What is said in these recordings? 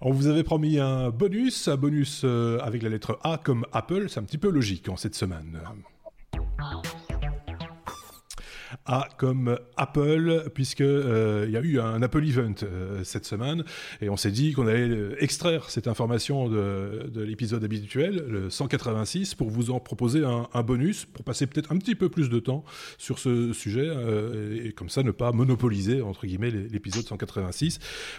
On vous avait promis un bonus, un bonus euh, avec la lettre A comme Apple, c'est un petit peu logique en cette semaine. A comme Apple, puisque euh, il y a eu un Apple Event euh, cette semaine, et on s'est dit qu'on allait euh, extraire cette information de, de l'épisode habituel, le 186, pour vous en proposer un, un bonus, pour passer peut-être un petit peu plus de temps sur ce sujet, et, comme ça ne pas monopoliser entre guillemets l'épisode 186.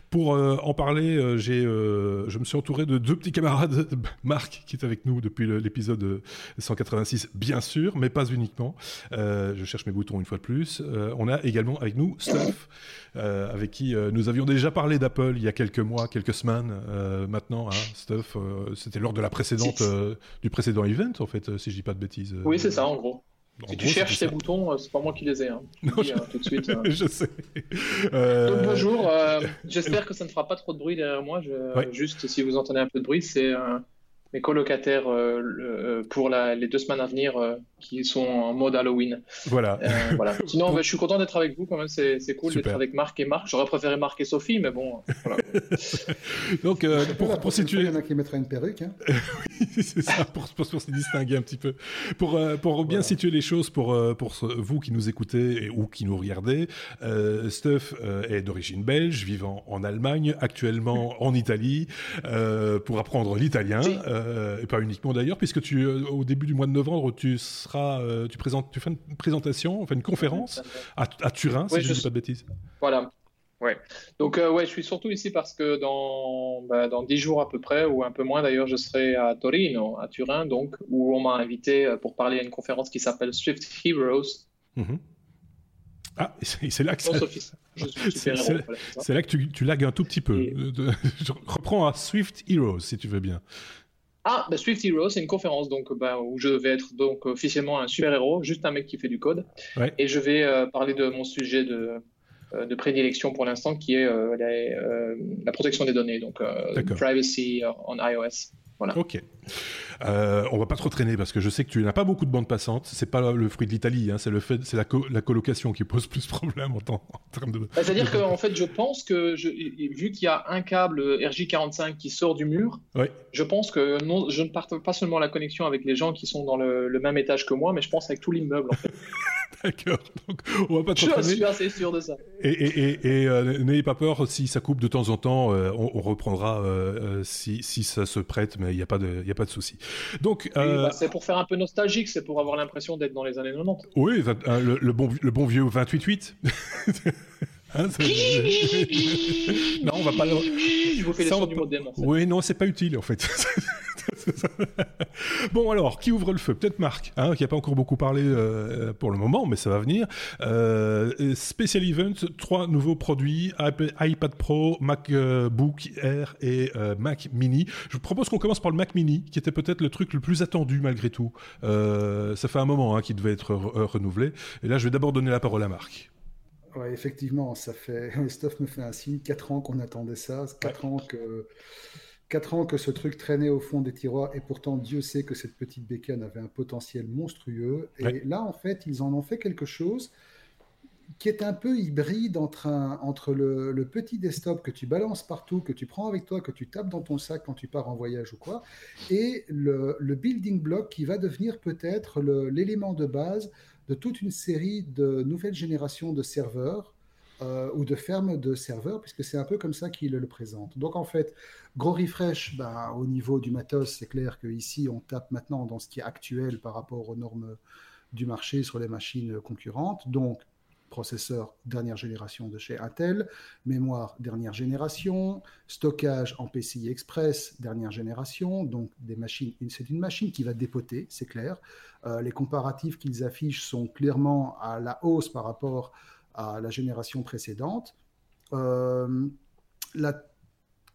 Pour en parler, j'ai, je me suis entouré de deux petits camarades, Marc qui est avec nous depuis l'épisode 186, bien sûr, mais pas uniquement. je cherche mes boutons une fois plus. Euh, on a également avec nous Stuff, euh, avec qui euh, nous avions déjà parlé d'Apple il y a quelques mois, quelques semaines maintenant. Hein, Stuff, c'était lors de la précédente, du précédent event en fait, si je dis pas de bêtises. Oui, c'est ça en gros. si tu cherches tes boutons, c'est pas moi qui les ai. Hein. Je dis, tout de suite. je sais. Donc bonjour. J'espère que ça ne fera pas trop de bruit derrière moi. Je... Juste si vous entendez un peu de bruit, c'est mes colocataires euh, euh, pour la, les deux semaines à venir euh, qui sont en mode Halloween. Voilà. voilà. Sinon, je suis content d'être avec vous quand même. C'est, c'est cool d'être avec Marc et Marc. J'aurais préféré Marc et Sophie, mais bon. Voilà. Donc, pour, pour situer. Il y en a qui mettraient une perruque. Hein. oui, c'est ça, pour, pour, pour, se distinguer un petit peu. Pour, pour bien situer les choses, pour, pour vous qui nous écoutez et, ou qui nous regardez, euh, Stuff est d'origine belge, vivant en Allemagne, actuellement en Italie, pour apprendre l'italien. Euh, et pas uniquement d'ailleurs, puisque tu, euh, au début du mois de novembre, tu seras, euh, tu présentes, tu fais une présentation, enfin une conférence à, à Turin, si je ne dis pas de bêtises. Voilà. Ouais. Donc ouais, je suis surtout ici parce que dans bah, dans dix jours à peu près ou un peu moins d'ailleurs, je serai à Torino, à Turin, donc où on m'a invité pour parler à une conférence qui s'appelle Swift Heroes. Mm-hmm. Ah, c'est là que c'est là que tu, tu lagues un tout petit peu. Reprends à Swift Heroes si tu veux bien. Ah, bah, Swift Hero, c'est une conférence donc bah, où je vais être donc officiellement un super héros, juste un mec qui fait du code, ouais. et je vais euh, parler de mon sujet de, euh, de prédilection pour l'instant, qui est euh, la, euh, la, protection des données, donc privacy on iOS. Voilà. Ok. Euh, on va pas trop traîner parce que je sais que tu n'as pas beaucoup de bandes passantes. C'est pas le fruit de l'Italie, hein, c'est le fait, c'est la, co la, colocation qui pose plus de problèmes en, en termes de. Bah, c'est-à-dire qu'en fait, je pense que je, vu qu'il y a un câble RJ45 qui sort du mur, ouais. je pense que non, je ne partage pas seulement la connexion avec les gens qui sont dans le, le même étage que moi, mais je pense avec tout l'immeuble. En fait. D'accord. Donc, on va pas trop je traîner. suis assez sûr de ça. Et, et, et, et euh, n'ayez pas peur si ça coupe de temps en temps, euh, on, on, reprendra euh, si, si ça se prête, mais il n'y a pas de, il y a pas de souci. Donc, bah, c'est pour faire un peu nostalgique, c'est pour avoir l'impression d'être dans les années 90. Oui, le, le bon, le bon vieux 28-8. Hein, non, on va pas. Je vous fais les sons du mot Oui, non, c'est pas utile en fait. bon alors, qui ouvre le feu? Peut-être Marc, hein, qui n'a pas encore beaucoup parlé euh, pour le moment, mais ça va venir. Euh, Special Event, trois nouveaux produits iPad Pro, MacBook Air et euh, Mac Mini. Je vous propose qu'on commence par le Mac Mini, qui était peut-être le truc le plus attendu malgré tout. Euh, ça fait un moment hein, qu'il devait être re renouvelé. Et là, je vais d'abord donner la parole à Marc. Ouais, effectivement, ça fait. Stuff me fait un signe. Quatre ans qu'on attendait ça. Quatre ouais. ans que. Quatre ans que ce truc traînait au fond des tiroirs et pourtant Dieu sait que cette petite bécane avait un potentiel monstrueux. Et ouais. là, en fait, ils en ont fait quelque chose qui est un peu hybride entre, un, entre le, le, petit desktop que tu balances partout, que tu prends avec toi, que tu tapes dans ton sac quand tu pars en voyage ou quoi, et le, le building block qui va devenir peut-être l'élément de base de toute une série de nouvelles générations de serveurs euh, ou de fermes de serveurs, puisque c'est un peu comme ça qu'il le présente. Donc en fait, gros refresh, ben, au niveau du matos, c'est clair qu'ici, on tape maintenant dans ce qui est actuel par rapport aux normes du marché sur les machines concurrentes. Donc processeur dernière génération de chez Intel, mémoire dernière génération, stockage en PCI Express dernière génération, donc des machines, c'est une machine qui va dépoter, c'est clair. Euh, les comparatifs qu'ils affichent sont clairement à la hausse par rapport à la génération précédente. Euh, la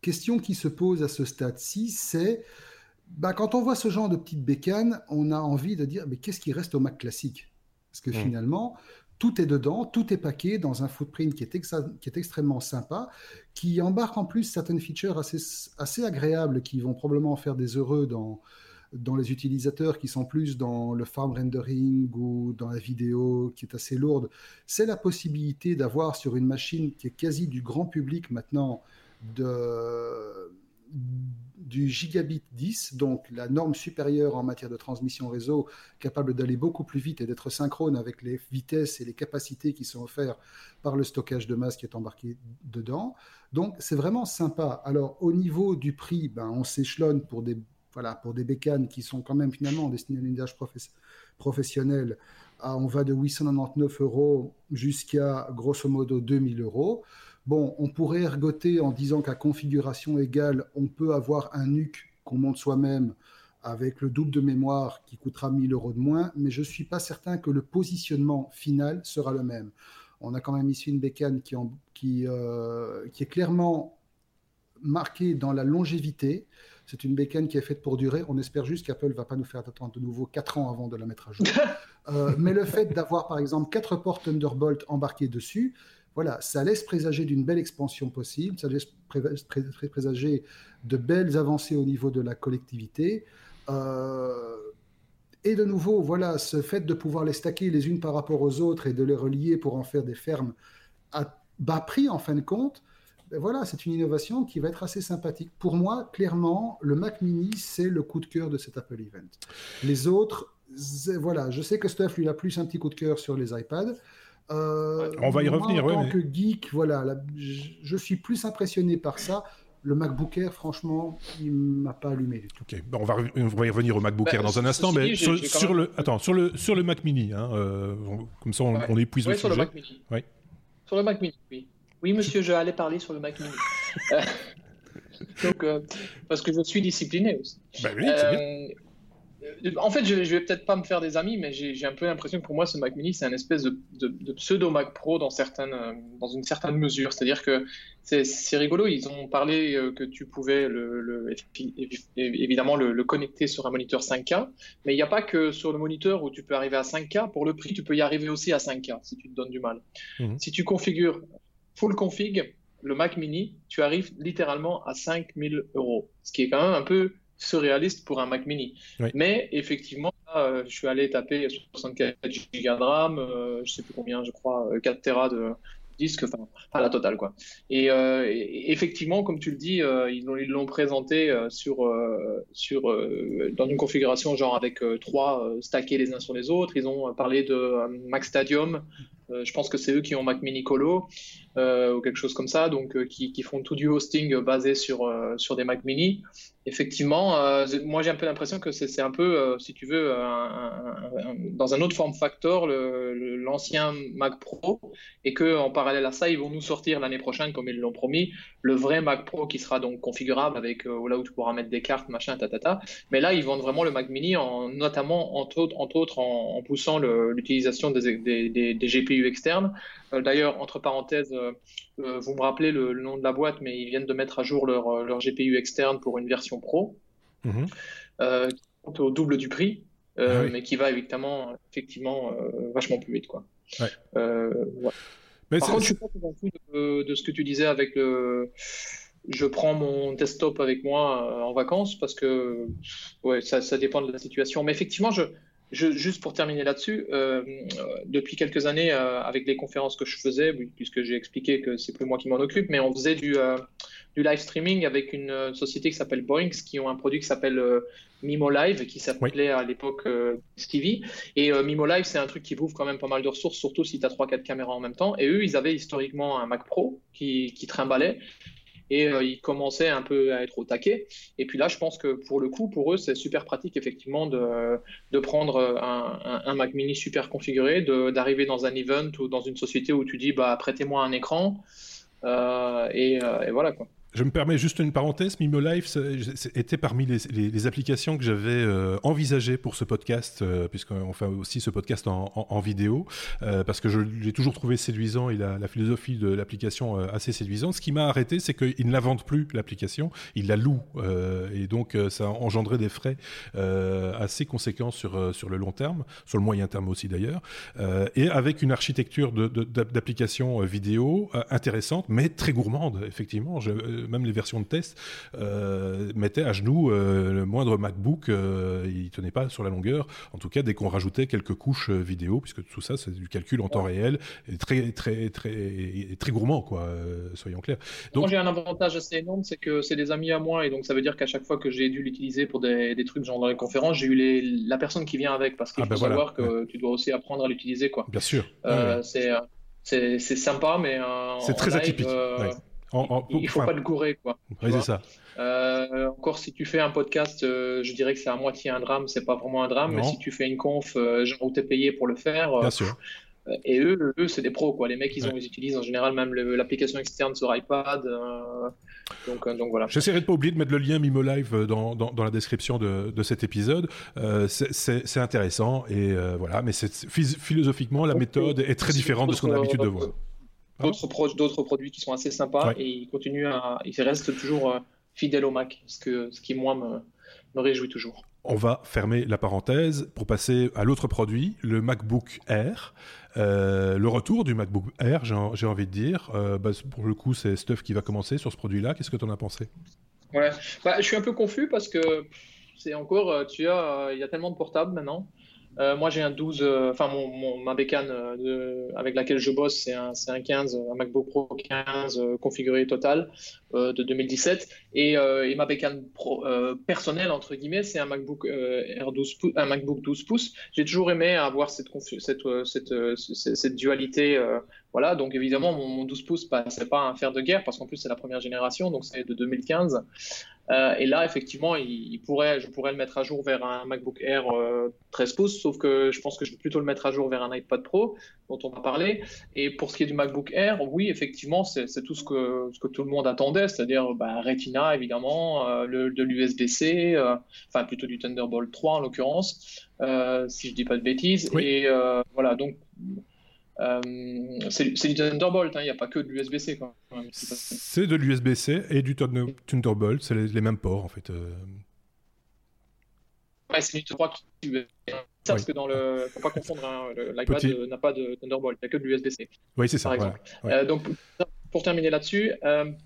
question qui se pose à ce stade-ci, c'est bah, quand on voit ce genre de petites bécanes, on a envie de dire mais qu'est-ce qui reste au Mac classique? Parce que mmh. finalement, tout est dedans, tout est paqué dans un footprint qui est, qui est extrêmement sympa, qui embarque en plus certaines features assez, assez agréables qui vont probablement faire des heureux dans, dans les utilisateurs qui sont plus dans le farm rendering ou dans la vidéo qui est assez lourde. C'est la possibilité d'avoir sur une machine qui est quasi du grand public maintenant de du gigabit 10, donc la norme supérieure en matière de transmission réseau, capable d'aller beaucoup plus vite et d'être synchrone avec les vitesses et les capacités qui sont offertes par le stockage de masse qui est embarqué dedans. Donc c'est vraiment sympa. Alors au niveau du prix, ben, on s'échelonne pour des, voilà, pour des bécanes qui sont quand même finalement destinées à l'usage professionnel. on va de 899 euros jusqu'à grosso modo 2000 euros. Bon, on pourrait ergoter en disant qu'à configuration égale, on peut avoir un NUC qu'on monte soi-même avec le double de mémoire qui coûtera 1000 euros de moins, mais je ne suis pas certain que le positionnement final sera le même. On a quand même ici une bécane qui, euh, qui est clairement marquée dans la longévité. C'est une bécane qui est faite pour durer. On espère juste qu'Apple ne va pas nous faire attendre de nouveau 4 ans avant de la mettre à jour. Euh, mais le fait d'avoir, par exemple, 4 ports Thunderbolt embarqués dessus, voilà, ça laisse présager d'une belle expansion possible, ça laisse présager de belles avancées au niveau de la collectivité. Euh, et de nouveau, voilà, ce fait de pouvoir les stacker les unes par rapport aux autres et de les relier pour en faire des fermes à bas prix en fin de compte, ben voilà, c'est une innovation qui va être assez sympathique. Pour moi, clairement, le Mac Mini, c'est le coup de cœur de cet Apple Event. Les autres, voilà, je sais que Stuff, lui, a plus un petit coup de cœur sur les iPads. Euh, On va y revenir. En tant que geek, voilà, je suis plus impressionné par ça. Le MacBook Air, franchement, il m'a pas allumé du tout. Ok, bon, on, va, on va y revenir au MacBook Air bah, dans un instant, mais sur, le, attends, sur le sur le Mac Mini, hein, euh, comme ça on, on épuise le sur sujet. Le Mac Mini. Sur le Mac Mini, oui. Oui, monsieur, je allais parler sur le Mac Mini. Euh, donc, parce que je suis discipliné aussi. Bah oui, bien. En fait, je, je vais peut-être pas me faire des amis, mais j'ai un peu l'impression que pour moi, ce Mac Mini, c'est un espèce de, pseudo Mac Pro dans, certaines, euh, dans une certaine mesure. C'est-à-dire que c'est rigolo. Ils ont parlé euh, que tu pouvais le, évidemment le, connecter sur un moniteur 5K, mais il n'y a pas que sur le moniteur où tu peux arriver à 5K. Pour le prix, tu peux y arriver aussi à 5K si tu te donnes du mal. Mhm. Si tu configures full config, le Mac Mini, tu arrives littéralement à 5000 euros, ce qui est quand même un peu surréaliste pour un Mac Mini. Mais effectivement, euh, je suis allé taper 64 Go de RAM, euh, je sais plus combien, je crois, 4 euh, Tera de disque, enfin, à la totale, quoi. Et, effectivement, comme tu le dis, ils l'ont présenté sur, sur, dans une configuration genre avec trois stackés les uns sur les autres. Ils ont parlé de Mac Stadium. Je pense que c'est eux qui ont Mac Mini Colo. ou quelque chose comme ça, donc qui, qui, font tout du hosting basé sur, sur des Mac Mini. Effectivement, euh, moi j'ai un peu l'impression que c'est un peu, euh, si tu veux, dans un autre form factor, l'ancien Mac Pro, et qu'en parallèle à ça, ils vont nous sortir l'année prochaine, comme ils l'ont promis, le vrai Mac Pro qui sera donc configurable avec euh, là où tu pourras mettre des cartes, machin, tatata. Mais là, ils vendent vraiment le Mac Mini, en, notamment entre autres, en, poussant l'utilisation des, des, des, GPU externes. D'ailleurs, entre parenthèses, vous me rappelez le, le, nom de la boîte, mais ils viennent de mettre à jour leur, leur GPU externe pour une version Pro, mhm. euh, qui compte au double du prix, euh, ah mais qui va évidemment, effectivement euh, vachement plus vite. Quoi. Mais Par contre, je suis pas convaincu de, de, ce que tu disais avec le. Je prends mon desktop avec moi en vacances parce que ouais, ça, ça dépend de la situation. Mais effectivement, je, juste pour terminer là-dessus, euh, depuis quelques années, euh, avec les conférences que je faisais, puisque j'ai expliqué que c'est plus moi qui m'en occupe, mais on faisait du, euh, du live streaming avec une société qui s'appelle Boinks, qui ont un produit qui s'appelle Mimo Live, qui s'appelait à l'époque Stevie. Et Mimo Live, c'est un truc qui bouffe quand même pas mal de ressources, surtout si tu as 3-4 caméras en même temps. Et eux, ils avaient historiquement un Mac Pro qui, qui trimballait et euh, ils commençaient un peu à être au taquet. Et puis là, je pense que pour le coup, pour eux, c'est super pratique effectivement de, de prendre un, un, Mac Mini super configuré, d'arriver dans un event ou dans une société où tu dis bah prêtez-moi un écran euh, euh, et, voilà quoi. Je me permets juste une parenthèse. Mimo Life était parmi les, applications que j'avais euh, envisagées pour ce podcast, euh, puisqu'on fait aussi ce podcast en, vidéo, euh, parce que je l'ai toujours trouvé séduisant et la, philosophie de l'application assez séduisante. Ce qui m'a arrêté, c'est qu'ils ne la vendent plus, l'application, ils la louent. et donc, ça a engendré des frais assez conséquents sur, sur le long terme, sur le moyen terme aussi d'ailleurs, et avec une architecture d'application vidéo intéressante, mais très gourmande, effectivement. Même les versions de test mettaient à genoux le moindre MacBook, il tenait pas sur la longueur. En tout cas, dès qu'on rajoutait quelques couches vidéo, puisque tout ça, c'est du calcul en temps réel, et très, très, très, très gourmand, quoi. soyons clairs. Donc, j'ai un avantage assez énorme, c'est que c'est des amis à moi, et donc ça veut dire qu'à chaque fois que j'ai dû l'utiliser pour des, des, trucs genre dans les conférences, j'ai eu les, la personne qui vient avec, parce qu'il ah, faut ben savoir que tu dois aussi apprendre à l'utiliser, quoi. Bien sûr. Euh, c'est sympa, mais c'est très atypique. Euh, il, ne faut pas le gourer, quoi. c'est ça. Euh, encore si tu fais un podcast, je dirais que c'est à moitié un drame, c'est pas vraiment un drame, mais si tu fais une conf, genre où tu es payé pour le faire, Bien sûr. Et eux, eux c'est des pros, quoi. Les mecs, ils, ont, ils utilisent en général même l'application externe sur iPad. Euh, donc, euh, donc, voilà. J'essaierai de pas oublier de mettre le lien Mimo Live dans, dans, dans la description de, de cet épisode. Euh, c'est intéressant et voilà, mais philosophiquement, la méthode est très différente de ce qu'on a l'habitude de voir. D'autres pro produits qui sont assez sympas et ils continuent à, ils restent toujours fidèles au Mac, ce, que, ce qui moi me, me réjouit toujours. On va fermer la parenthèse pour passer à l'autre produit, le MacBook Air. Euh, le retour du MacBook Air, j'ai envie de dire. Euh, bah, pour le coup, c'est Stuff qui va commencer sur ce produit-là. Qu'est-ce que tu en as pensé? Ouais, bah, je suis un peu confus parce que c'est encore, euh, tu as, il y a tellement de portables maintenant. Euh, moi, j'ai un 12, euh, enfin, mon, ma bécane euh, avec laquelle je bosse, c'est un, un 15, un MacBook Pro 15 configuré total de 2017. Et, ma bécane pro, personnelle, entre guillemets, c'est un MacBook Air 12 pouces, un MacBook 12 pouces. J'ai toujours aimé avoir cette, cette, cette, dualité. Voilà, donc évidemment, mon, mon 12 pouces, c'est pas un fer de guerre parce qu'en plus, c'est la première génération, donc c'est de 2015. Euh, et là, effectivement, il, pourrait, je pourrais le mettre à jour vers un MacBook Air 13 euh, pouces, sauf que je pense que je vais plutôt le mettre à jour vers un iPad Pro, dont on va parler. Et pour ce qui est du MacBook Air, oui, effectivement, c'est tout ce que, ce que tout le monde attendait, c'est-à-dire bah, Retina, évidemment, euh, le, de l'USB-C, enfin plutôt du Thunderbolt 3 en l'occurrence, si je dis pas de bêtises. Et voilà, donc euh, c'est du Thunderbolt, hein, il n'y a pas que de l'USB-C. C'est de l'USB-C et du Thunderbolt, c'est les, mêmes ports en fait. Euh. Ouais, c'est du 3 qui. Parce que dans le. Faut pas confondre, hein, l'iPad n'a pas de Thunderbolt, il n'y a que de l'USB-C. Oui, c'est ça. Euh, donc, pour terminer là-dessus,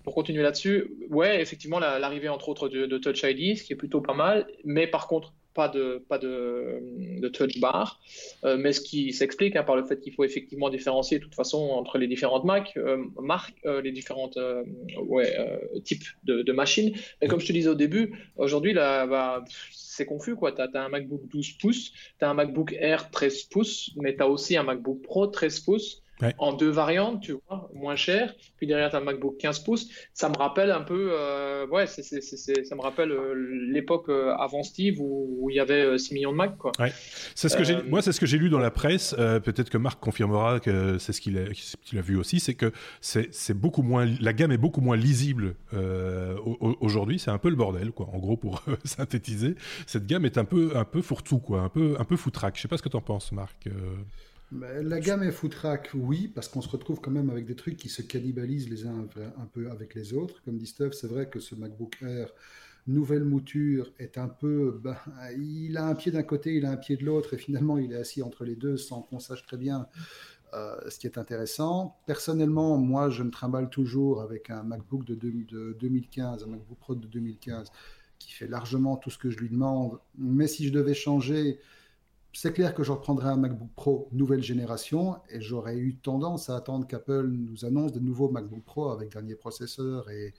pour continuer là-dessus, ouais, effectivement, l'arrivée entre autres de, de, Touch ID, ce qui est plutôt pas mal, mais par contre, pas de, pas de, touch bar, euh, mais ce qui s'explique hein, par le fait qu'il faut effectivement différencier de toute façon entre les différentes Mac, euh, marques, euh, les différentes types de, machines. Et comme je te disais au début, aujourd'hui, là, bah, c'est confus. Tu as, as, un MacBook 12 pouces, tu as un MacBook Air 13 pouces, mais tu as aussi un MacBook Pro 13 pouces en deux variantes, tu vois, moins cher. Puis derrière, tu as un MacBook 15 pouces. Ça me rappelle un peu, euh, ouais, ça me rappelle euh, l'époque euh, avant Steve où, il y avait 6 millions de Mac, quoi. C'est ce que j'ai, moi, c'est ce que j'ai lu dans la presse. peut-être que Marc confirmera que c'est ce qu'il a, qu'il a vu aussi. C'est que c'est, beaucoup moins, la gamme est beaucoup moins lisible aujourd'hui. C'est un peu le bordel, quoi. En gros, pour synthétiser, cette gamme est un peu, un peu fourre-tout, quoi. Un peu, un peu foutraque. Je sais pas ce que tu en penses, Marc. La gamme est footrack, oui, parce qu'on se retrouve quand même avec des trucs qui se cannibalisent les uns un peu avec les autres. Comme dit Steph, c'est vrai que ce MacBook Air, nouvelle mouture, est un peu. Ben, il a un pied d'un côté, il a un pied de l'autre, et finalement, il est assis entre les deux sans qu'on sache très bien euh, ce qui est intéressant. Personnellement, moi, je me trimballe toujours avec un MacBook de, de 2015, un MacBook Pro de 2015, qui fait largement tout ce que je lui demande. Mais si je devais changer c'est clair que je reprendrai un MacBook Pro nouvelle génération et j'aurais eu tendance à attendre qu'Apple nous annonce de nouveaux MacBook Pro avec derniers processeurs et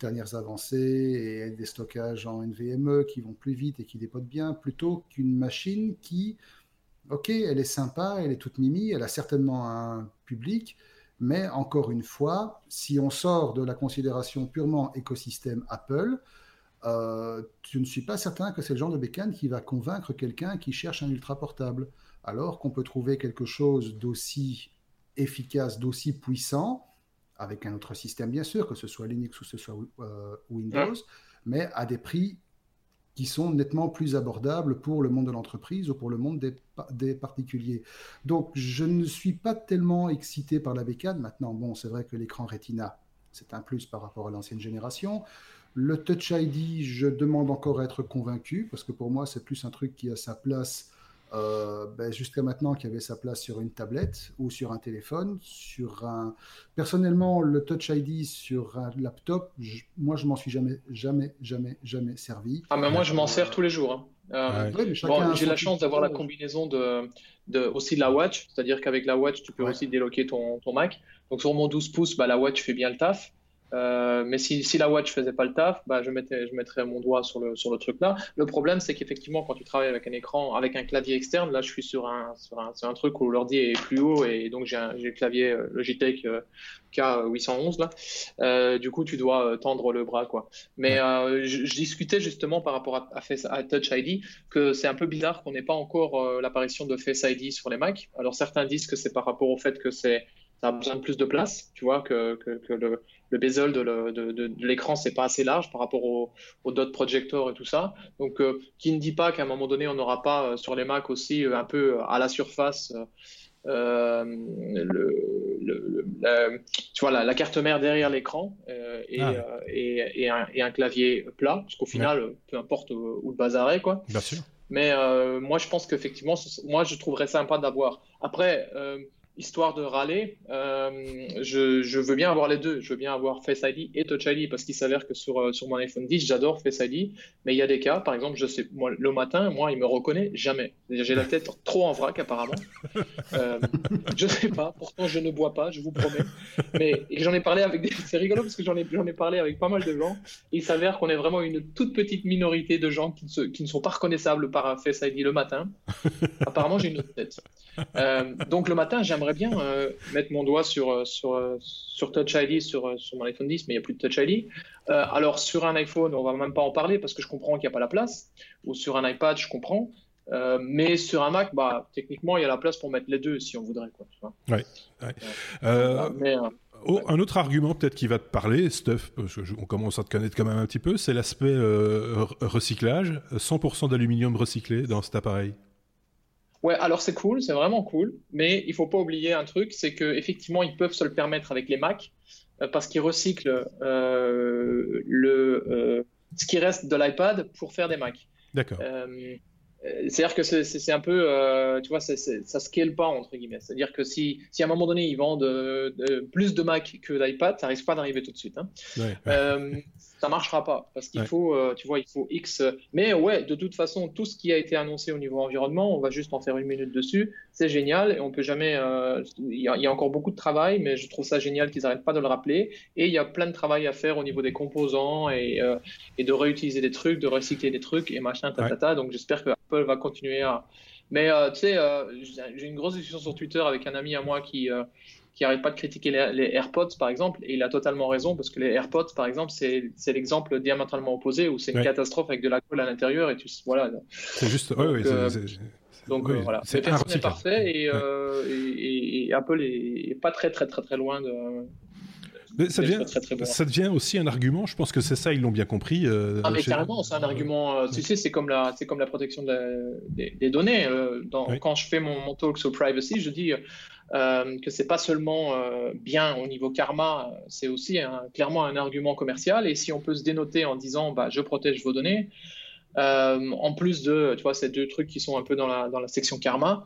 dernières avancées et des stockages en NVMe qui vont plus vite et qui dépotent bien, plutôt qu'une machine qui, ok, elle est sympa, elle est toute mimi, elle a certainement un public, mais encore une fois, si on sort de la considération purement écosystème Apple, euh, je ne suis pas certain que c'est le genre de bécane qui va convaincre quelqu'un qui cherche un ultra portable. Alors qu'on peut trouver quelque chose d'aussi efficace, d'aussi puissant, avec un autre système bien sûr, que ce soit Linux ou ce soit euh, Windows, mais à des prix qui sont nettement plus abordables pour le monde de l'entreprise ou pour le monde des, des, particuliers. Donc je ne suis pas tellement excité par la bécane. Maintenant, bon, c'est vrai que l'écran Retina, c'est un plus par rapport à l'ancienne génération. Le Touch ID, je demande encore à être convaincu, parce que pour moi, c'est plus un truc qui a sa place euh, ben, jusqu'à maintenant qui avait sa place sur une tablette ou sur un téléphone. Sur un... Personnellement, le Touch ID sur un laptop, moi je m'en suis jamais, jamais, jamais, jamais servi. Ah, mais moi je m'en sers tous les jours. Hein. Euh, j'ai la chance d'avoir la combinaison de, de, aussi de la watch, c'est-à-dire qu'avec la watch, tu peux aussi déloquer ton, ton, Mac. Donc sur mon 12 pouces, bah, la watch fait bien le taf. Euh, mais si, si, la watch faisait pas le taf, bah, je, mettais, je mettrais mon doigt sur le, sur le truc là. Le problème, c'est qu'effectivement, quand tu travailles avec un écran, avec un clavier externe, là, je suis sur un, sur un, un truc où l'ordi est plus haut et donc j'ai le clavier euh, Logitech euh, K811 là. Euh, du coup, tu dois tendre le bras, quoi. Mais je, discutais justement par rapport à, à, Touch ID que c'est un peu bizarre qu'on n'ait pas encore l'apparition de Face ID sur les Mac. Alors certains disent que c'est par rapport au fait que c'est ça a besoin de plus de place, tu vois, que, que, que le, le bezel de, de, de, l'écran, c'est pas assez large par rapport au, au dot projector et tout ça. Donc, euh, qui ne dit pas qu'à un moment donné, on n'aura pas euh, sur les Mac aussi euh, un peu à la surface le, le, tu vois, la, la, carte mère derrière l'écran et, ah. et, et, un, et, un, clavier plat, parce qu'au final, peu importe où, le bazar est, quoi. Bien sûr. Mais moi, je pense qu'effectivement, moi, je trouverais sympa d'avoir. Après, histoire de râler, euh, je, je, veux bien avoir les deux. Je veux bien avoir Face ID et Touch ID parce qu'il s'avère que sur, euh, sur mon iPhone 10, j'adore Face ID. Mais il y a des cas, par exemple, je sais, moi, le matin, moi, il me reconnaît jamais. J'ai la tête trop en vrac, apparemment. Euh, je sais pas. Pourtant, je ne bois pas, je vous promets. Mais j'en ai parlé avec des. C'est rigolo parce que j'en ai, ai parlé avec pas mal de gens. Il s'avère qu'on est vraiment une toute petite minorité de gens qui, qui ne sont pas reconnaissables par Face ID le matin. Apparemment, j'ai une autre tête. Euh, donc, le matin, j'aimerais bien euh, mettre mon doigt sur, euh, sur, sur Touch ID sur, sur mon iPhone 10, mais il n'y a plus de Touch ID. alors, sur un iPhone, on va même pas en parler parce que je comprends qu'il n'y a pas la place. Ou sur un iPad, je comprends. mais sur un Mac, bah, techniquement, il y a la place pour mettre les deux si on voudrait. Quoi, oh, un autre argument peut-être qui va te parler, Stuff, parce qu'on commence à te connaître quand même un petit peu, c'est l'aspect recyclage. 100% d'aluminium recyclé dans cet appareil. Ouais, alors c'est cool, c'est vraiment cool, mais il faut pas oublier un truc, c'est qu'effectivement, ils peuvent se le permettre avec les Mac euh, parce qu'ils recyclent euh, le, euh, ce qui reste de l'iPad pour faire des Mac. D'accord. C'est-à-dire que c'est un peu, euh, tu vois, ça scale pas entre guillemets. C'est-à-dire que si, si, à un moment donné ils vendent euh, plus de Mac que d'iPad, ça risque pas d'arriver tout de suite. Hein. Ouais, euh, ça marchera pas parce qu'il faut, tu vois, il faut X. Mais ouais, de toute façon, tout ce qui a été annoncé au niveau environnement, on va juste en faire une minute dessus. C'est génial et on peut jamais. Il y, y, a encore beaucoup de travail, mais je trouve ça génial qu'ils arrêtent pas de le rappeler. Et il y a plein de travail à faire au niveau des composants et, et de réutiliser des trucs, de recycler des trucs et machin, ta, Donc j'espère que Apple va continuer à. Mais euh, tu sais, euh, j'ai une grosse discussion sur Twitter avec un ami à moi qui euh, qui arrête pas de critiquer les, AirPods, par exemple, et il a totalement raison, parce que les AirPods, par exemple, c'est l'exemple diamétralement opposé, où c'est une catastrophe avec de la colle à l'intérieur, et tu voilà. C'est juste, donc, donc voilà, c'est parfait, et, et, et, Apple est, pas très très très très loin de, ça devient, ça devient aussi un argument. Je pense que c'est ça, ils l'ont bien compris. Euh, ah, mais carrément, c'est un argument. Euh, tu sais, c'est comme la, c'est comme la protection des, données. Euh, Quand je fais mon, talk sur privacy, je dis euh, que c'est pas seulement bien au niveau karma, c'est aussi clairement un argument commercial. Et si on peut se dénoter en disant, bah, je protège vos données. En plus de, tu vois, ces deux trucs qui sont un peu dans la, dans la section karma,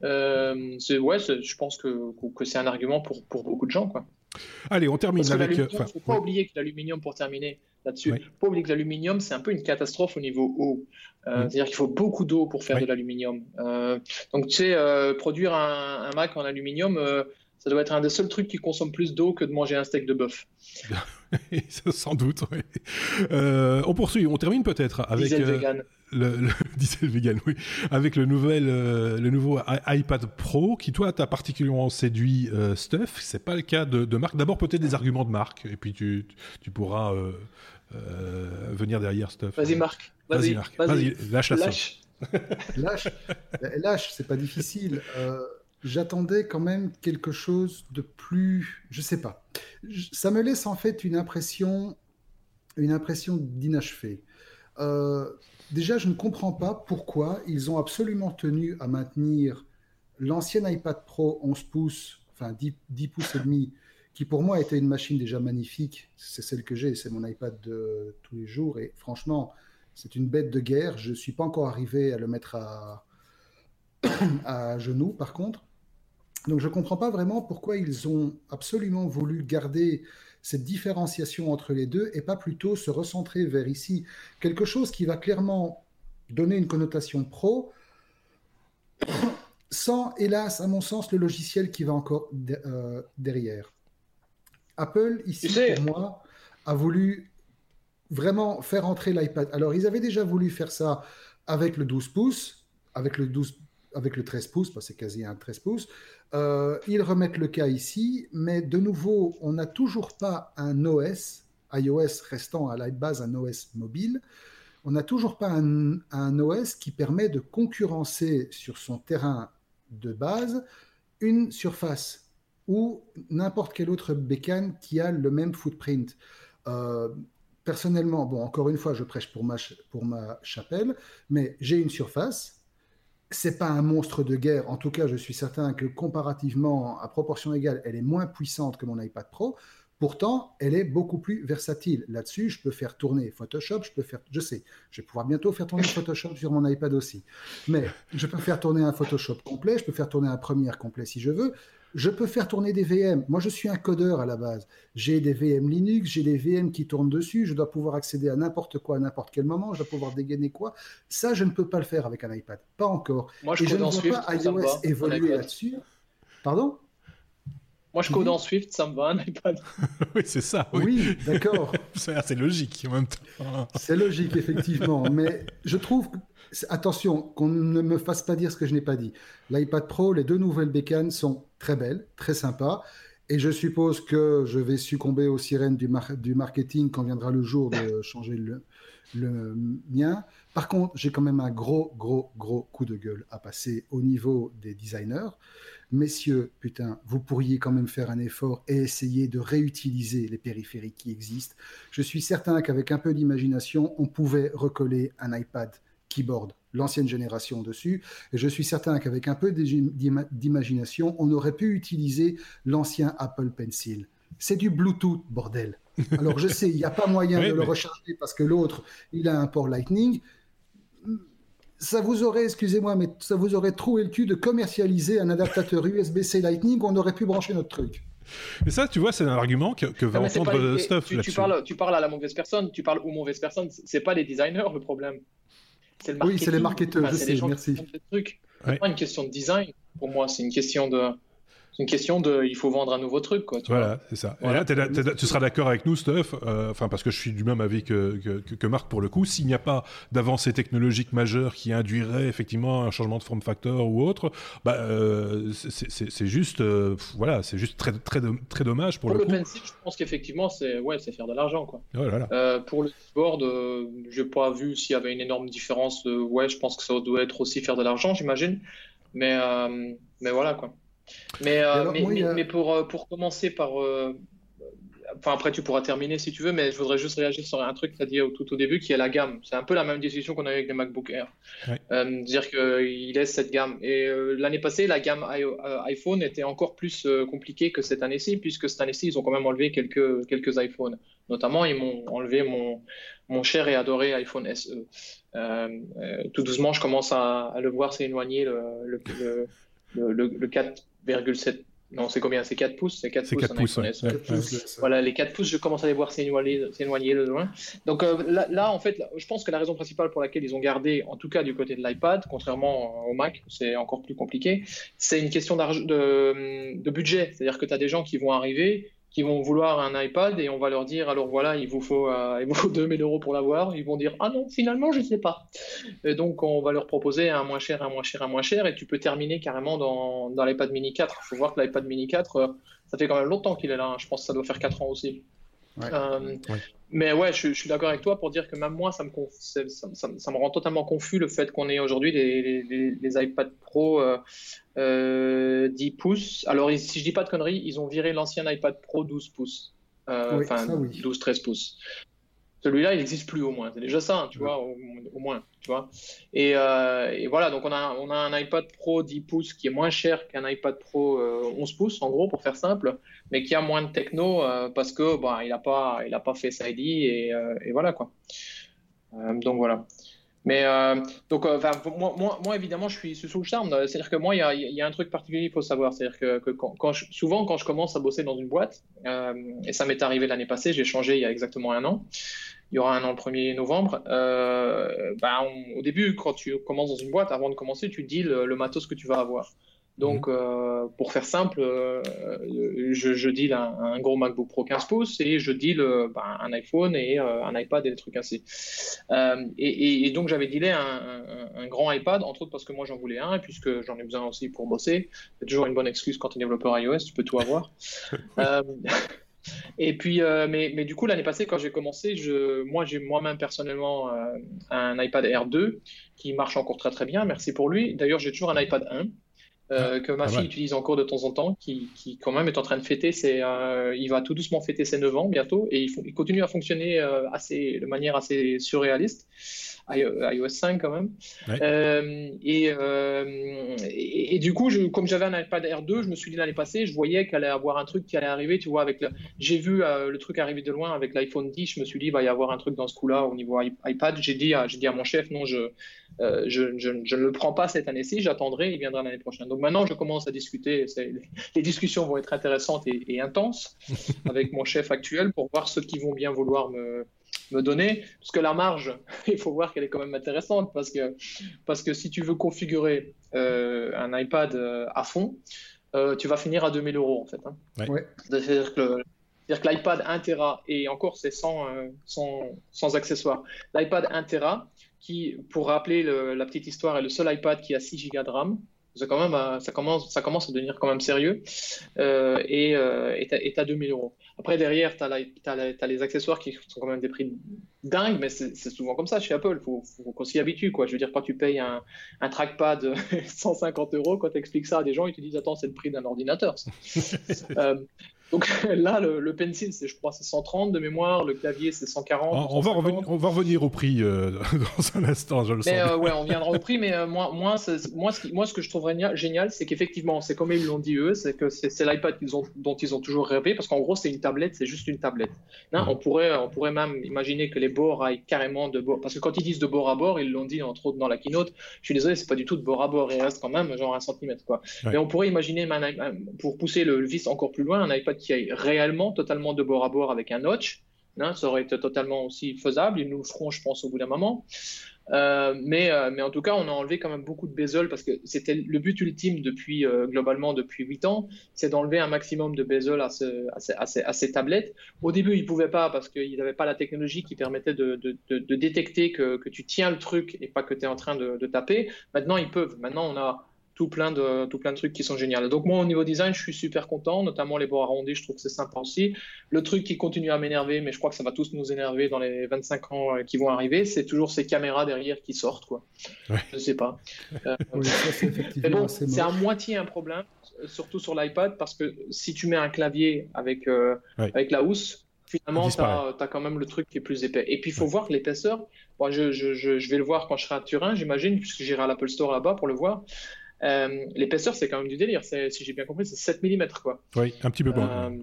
c'est, ouais, je pense que, que c'est un argument pour, pour beaucoup de gens, quoi. Allez, on termine avec. Il ne faut pas oublier que l'aluminium, pour terminer là-dessus, il ne faut pas oublier que l'aluminium, c'est un peu une catastrophe au niveau eau. Euh, c'est-à-dire qu'il faut beaucoup d'eau pour faire de l'aluminium. Euh, donc, tu sais, euh, produire un, Mac en aluminium, ça doit être un des seuls trucs qui consomme plus d'eau que de manger un steak de bœuf. Sans doute, oui. on poursuit, on termine peut-être avec. Diesel le, diesel vegan, oui, avec le nouvel, euh, le nouveau iPad Pro qui toi t'a particulièrement séduit euh, Stuff. C'est pas le cas de, de Marc. D'abord peut-être des arguments de Marc et puis tu, tu pourras euh, venir derrière Stuff. Vas-y Marc. Vas-y Marc. Vas-y, lâche la lâche. lâche. lâche, c'est pas difficile. J'attendais quand même quelque chose de plus, je sais pas. Ça me laisse en fait une impression, une impression d'inachevé. Euh, Déjà, je ne comprends pas pourquoi ils ont absolument tenu à maintenir l'ancien iPad Pro 11 pouces, enfin 10, pouces et demi, qui pour moi était une machine déjà magnifique. C'est celle que j'ai, c'est mon iPad de tous les jours. Et franchement, c'est une bête de guerre. Je ne suis pas encore arrivé à le mettre à, à genoux, par contre. Donc je ne comprends pas vraiment pourquoi ils ont absolument voulu garder cette différenciation entre les deux et pas plutôt se recentrer vers ici quelque chose qui va clairement donner une connotation pro sans, hélas, à mon sens, le logiciel qui va encore euh, derrière. Apple, ici, pour moi, a voulu vraiment faire entrer l'iPad. Alors, ils avaient déjà voulu faire ça avec le 12 pouces, avec le 12 avec le 13 pouces, que c'est quasi un 13 pouces. Euh, ils remettent le cas ici, mais de nouveau, on n'a toujours pas un OS, iOS restant à la base un OS mobile. On n'a toujours pas un, OS qui permet de concurrencer sur son terrain de base une surface ou n'importe quelle autre bécane qui a le même footprint. Euh, personnellement, bon, encore une fois, je prêche pour ma, pour ma chapelle, mais j'ai une surface. C'est pas un monstre de guerre. En tout cas, je suis certain que comparativement, à proportion égale, elle est moins puissante que mon iPad Pro. Pourtant, elle est beaucoup plus versatile. Là-dessus, je peux faire tourner Photoshop, je peux faire, je sais, je vais pouvoir bientôt faire tourner Photoshop sur mon iPad aussi. Mais je peux faire tourner un Photoshop complet, je peux faire tourner un Premiere complet si je veux. Je peux faire tourner des VM. Moi, je suis un codeur à la base. J'ai des VM Linux, j'ai des VM qui tournent dessus. Je dois pouvoir accéder à n'importe quoi à n'importe quel moment. Je dois pouvoir dégainer quoi. Ça, je ne peux pas le faire avec un iPad. Pas encore. Moi, je, Et je ne vois pas iOS évoluer là-dessus. Pardon? Moi, je code en Swift, ça me va, un iPad. oui, c'est ça. Oui, oui d'accord. c'est logique en même temps. c'est logique, effectivement. Mais je trouve, attention, qu'on ne me fasse pas dire ce que je n'ai pas dit. L'iPad Pro, les deux nouvelles bécanes sont très belles, très sympas. Et je suppose que je vais succomber aux sirènes du, du marketing quand viendra le jour de changer le, le mien. Par contre, j'ai quand même un gros, gros, gros coup de gueule à passer au niveau des designers messieurs, putain, vous pourriez quand même faire un effort et essayer de réutiliser les périphériques qui existent. Je suis certain qu'avec un peu d'imagination, on pouvait recoller un iPad keyboard, l'ancienne génération dessus. Et je suis certain qu'avec un peu d'imagination, on aurait pu utiliser l'ancien Apple Pencil. C'est du Bluetooth, bordel. Alors je sais, il n'y a pas moyen de le recharger parce que l'autre, il a un port Lightning ça vous aurait, excusez-moi, mais ça vous aurait trouvé le cul de commercialiser un adaptateur USB-C Lightning où on aurait pu brancher notre truc. Mais ça, tu vois, c'est un argument que, va entendre Stuff. Tu, tu, parles, tu parles à la mauvaise personne, tu parles aux mauvaises personnes. C'est pas les designers le problème. Le oui, c'est les marketeurs, je sais, merci. C'est pas une question de design. Pour moi, c'est une question de c'est une question de, il faut vendre un nouveau truc, quoi. voilà, c'est ça. Et là, tu seras d'accord avec nous, Stuff, euh, enfin parce que je suis du même avis que, que, Marc pour le coup. S'il n'y a pas d'avancée technologique majeure qui induirait effectivement un changement de form factor ou autre, bah, euh, c'est juste, euh, voilà, c'est juste très, très, très dommage pour, pour le, le coup. je pense qu'effectivement, c'est ouais, c'est faire de l'argent, quoi. Oh pour le board, je n'ai pas vu s'il y avait une énorme différence. ouais, je pense que ça doit être aussi faire de l'argent, j'imagine. Mais, mais voilà, quoi. Mais, euh, mais, pour, euh, pour commencer par. Euh, enfin, après, tu pourras terminer si tu veux, mais je voudrais juste réagir sur un truc que tu as dit tout au début, qui est la gamme. C'est un peu la même discussion qu'on a eu avec les MacBook Air. dire qu'il laisse cette gamme. Et l'année passée, la gamme iPhone était encore plus compliquée que cette année-ci, puisque cette année-ci, ils ont quand même enlevé quelques, quelques iPhones. Notamment, ils m'ont enlevé mon, mon cher et adoré iPhone SE. tout doucement, je commence à, le voir s'éloigner le, le, le, le 4 non, c'est combien? C'est 4 pouces? C'est 4 pouces. Voilà, les 4 pouces, je commence à les voir s'éloigner de loin. Donc euh, là, en fait, je pense que la raison principale pour laquelle ils ont gardé, en tout cas du côté de l'iPad, contrairement au Mac, c'est encore plus compliqué, c'est une question de, de budget. C'est-à-dire que tu as des gens qui vont arriver, qui vont vouloir un iPad et on va leur dire alors voilà il vous faut euh, il vous faut 2000 euros pour l'avoir. Ils vont dire ah non finalement je ne sais pas. Et donc on va leur proposer un moins cher un moins cher un moins cher. Et tu peux terminer carrément dans, dans l'iPad mini 4 il faut voir que l'iPad mini 4 euh, ça fait quand même longtemps qu'il est là hein. je pense que ça doit faire 4 ans aussi euh, mais ouais, je, suis d'accord avec toi pour dire que même moi, ça me, ça, ça, me rend totalement confus le fait qu'on ait aujourd'hui des, les, iPad Pro 10 euh, pouces. Alors, si je dis pas de conneries, ils ont viré l'ancien iPad Pro 12 pouces. Euh, enfin, 12-13 pouces. Celui-là, il n'existe plus au moins. C'est déjà ça, hein, tu vois, au, moins, tu vois. Et, euh, et, voilà, donc on a, on a un iPad Pro 10 pouces qui est moins cher qu'un iPad Pro 11 pouces, en gros, pour faire simple, mais qui a moins de techno parce que bah, il n'a pas, il a pas fait ID et, et voilà quoi. donc voilà. Mais donc, moi, moi, évidemment, je suis sous le charme. C'est-à-dire que moi, il y a, un truc particulier, il faut savoir. C'est-à-dire que, quand, souvent, quand je commence à bosser dans une boîte, et ça m'est arrivé l'année passée, j'ai changé il y a exactement un an. Il y aura un an le 1er novembre. Bah, au début, quand tu commences dans une boîte, avant de commencer, tu dis le, le matos que tu vas avoir. Donc, mhm. euh, pour faire simple, euh, je, je deal un, un, gros MacBook Pro 15 pouces et je deal euh, ben, un iPhone et un iPad et des trucs ainsi. Et, et, donc, j'avais dealé un, un, grand iPad, entre autres parce que moi j'en voulais un et puisque j'en ai besoin aussi pour bosser. C'est toujours une bonne excuse quand tu es développeur iOS, tu peux tout avoir. Et puis, mais, mais, du coup, l'année passée, quand j'ai commencé, moi, j'ai moi-même personnellement un iPad Air 2 qui marche encore très très bien. Merci pour lui. D'ailleurs, j'ai toujours un iPad 1 euh, que ma fille utilise encore de temps en temps, qui, qui, quand même est en train de fêter, c'est, euh, il va tout doucement fêter ses 9 ans bientôt, et il, il continue à fonctionner euh, assez, de manière assez surréaliste iOS 5 quand même. Et, et, du coup, je, comme j'avais un iPad R2, je me suis dit l'année passée, je voyais qu'elle allait avoir un truc qui allait arriver, tu vois, avec j'ai vu le truc arriver de loin avec l'iPhone 10, je me suis dit, il va y avoir un truc dans ce coup-là au niveau iPad. J'ai dit, à, dit à mon chef, non, je, je, je, ne le prends pas cette année-ci, j'attendrai, il viendra l'année prochaine. Donc maintenant, je commence à discuter, les discussions vont être intéressantes et, et intenses avec mon chef actuel pour voir ceux qui vont bien vouloir me me donner, parce que la marge, il faut voir qu'elle est quand même intéressante, parce que, parce que si tu veux configurer euh, un iPad euh, à fond, euh, tu vas finir à 2000 euros en fait. Hein. C'est-à-dire que, l'iPad 1 Tera, et encore c'est sans, sans, sans, accessoires, l'iPad 1 Tera, qui, pour rappeler la petite histoire, est le seul iPad qui a 6 Go de RAM, quand même, ça, commence, ça commence à devenir quand même sérieux, et est à 2000 euros. Après, derrière, tu as, les accessoires qui sont quand même des prix dingues, mais c'est souvent comme ça chez Apple. Il faut, qu'on s'y habitue. Quoi. Je veux dire, quand tu payes un, un trackpad 150 euros, quand tu expliques ça à des gens, ils te disent Attends, c'est le prix d'un ordinateur. euh, donc là, le, pencil, c'est, je crois, c'est 130 de mémoire, le clavier, c'est 140. On, va revenir, on va revenir au prix euh, dans un instant, je le mais, sens. Euh, ouais, on viendra au prix, mais euh, moi, moi, moi, ce moi, ce que je trouverais génial, c'est qu'effectivement, c'est comme ils l'ont dit eux, c'est que c'est, l'iPad qu'ils ont, dont ils ont toujours rêvé, parce qu'en gros, c'est une tablette, c'est juste une tablette. Hein, on, pourrait, on pourrait même imaginer que les bords aillent carrément de bord, parce que quand ils disent de bord à bord, ils l'ont dit entre autres dans la keynote, je suis désolé, c'est pas du tout de bord à bord, il reste quand même genre un centimètre. Quoi. Mais on pourrait imaginer, pour pousser le vis encore plus loin, un iPad qui aille réellement totalement de bord à bord avec un notch. Hein, ça aurait été totalement aussi faisable. Ils nous le feront, je pense, au bout d'un moment. Euh, mais, euh, mais en tout cas, on a enlevé quand même beaucoup de bezel parce que c'était le but ultime depuis euh, globalement depuis 8 ans, c'est d'enlever un maximum de bezel à, ce, à, ces, tablettes. Au début, ils ne pouvaient pas parce qu'ils n'avaient pas la technologie qui permettait de, détecter que, que, tu tiens le truc et pas que tu es en train de, taper. Maintenant, ils peuvent. Maintenant, on a tout plein de tout plein de trucs qui sont géniaux. Donc moi au niveau design, je suis super content, notamment les bords arrondis, je trouve que c'est sympa aussi. Le truc qui continue à m'énerver, mais je crois que ça va tous nous énerver dans les 25 ans euh, qui vont arriver, c'est toujours ces caméras derrière qui sortent quoi. Ouais. Je sais pas. Euh, mais bon, c'est à moitié un problème, surtout sur l'iPad parce que si tu mets un clavier avec euh, avec la housse, finalement, tu as, quand même le truc qui est plus épais. Et puis, il faut voir que l'épaisseur, moi, je, je, je, vais le voir quand je serai à Turin, j'imagine, puisque j'irai à l'Apple Store là-bas pour le voir. Euh, l'épaisseur, c'est quand même du délire. Si j'ai bien compris, c'est 7 mm. Quoi. Oui, un petit peu moins. Euh,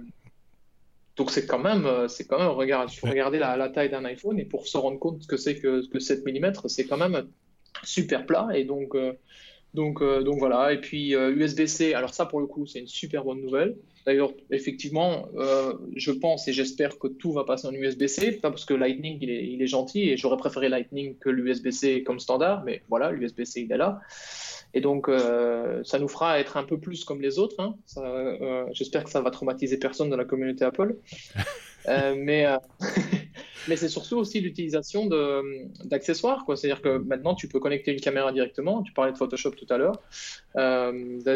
donc c'est quand même, euh, c'est quand même, regarde, il faut regarder la, la taille d'un iPhone et pour se rendre compte que c'est que, que 7 mm, c'est quand même super plat et donc, donc, donc voilà. Et puis USB-C, alors ça pour le coup, c'est une super bonne nouvelle. D'ailleurs, effectivement, je pense et j'espère que tout va passer en USB-C, pas parce que Lightning il est, il est gentil et j'aurais préféré Lightning que l'USB-C comme standard, mais voilà, l'USB-C il est là. Et donc, euh, ça nous fera être un peu plus comme les autres. Hein. Euh, j'espère que ça va traumatiser personne dans la communauté Apple. Euh, mais mais c'est surtout aussi l'utilisation d'accessoires. C'est-à-dire que maintenant, tu peux connecter une caméra directement. Tu parlais de Photoshop tout à l'heure,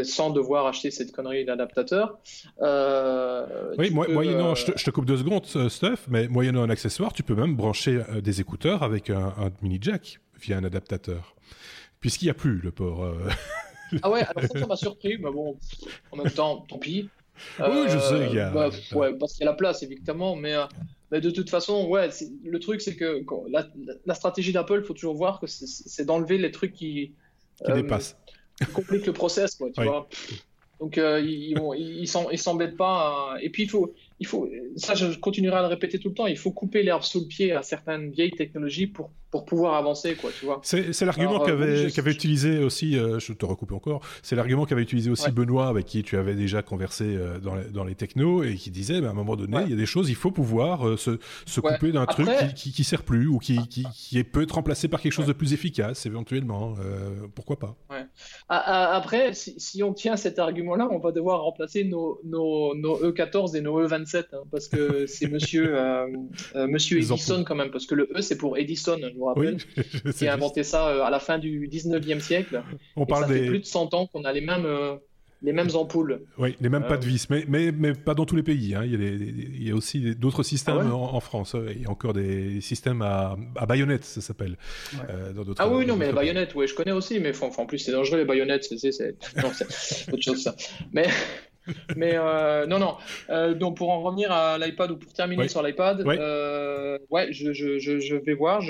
sans devoir acheter cette connerie d'adaptateur. oui, moi, moyennant, je te, je, te, coupe deux secondes, Steph, mais moyennant un accessoire, tu peux même brancher des écouteurs avec un, un mini jack via un adaptateur puisqu'il n'y a plus le port. Euh. ah ouais, alors ça, ça m'a surpris, mais bon, en même temps, tant pis. oui, je sais, il y a. Bah, ouais, parce qu'il y a la place, évidemment, mais, euh, mais de toute façon, ouais, le truc, c'est que la, la, stratégie d'Apple, il faut toujours voir que c'est d'enlever les trucs qui. Qui euh, dépassent. Qui compliquent le process, quoi, tu vois. Donc euh, ils, ils, ils s'embêtent pas. Et puis il faut, il faut, ça je continuerai à le répéter tout le temps, il faut couper l'herbe sous le pied à certaines vieilles technologies pour, pour pouvoir avancer, quoi, tu vois. C'est l'argument qu'avait qu'avait utilisé aussi, euh, je te recoupe encore, c'est l'argument qu'avait utilisé aussi Benoît, avec qui tu avais déjà conversé euh, dans, les, dans les technos, et qui disait, bah, à un moment donné, il y a des choses, il faut pouvoir euh, se, se couper d'un truc qui, qui, sert plus, ou qui, qui, qui, peut être remplacé par quelque chose de plus efficace, éventuellement. pourquoi pas Après, si, si, on tient cet argument-là, on va devoir remplacer nos, nos, nos E14 et nos E20 Hein, parce que c'est monsieur, euh, euh, monsieur Edison quand même, parce que le E c'est pour Edison, je vous rappelle, qui a inventé ça euh, à la fin du 19e siècle. On parle ça fait plus de 100 ans qu'on a les mêmes les mêmes ampoules. Oui, les mêmes pas de vis, mais, mais, mais pas dans tous les pays. Hein. Il, y a il, y a aussi d'autres systèmes ah en, France. Il y a encore des systèmes à, à baïonnettes, ça s'appelle. ah oui, non, mais les baïonnettes, oui, je connais aussi, mais en plus c'est dangereux les baïonnettes, c'est autre chose ça. Mais mais euh, non, non. Euh, donc pour en revenir à l'iPad ou pour terminer sur l'iPad, euh, ouais, je, je, je, vais voir.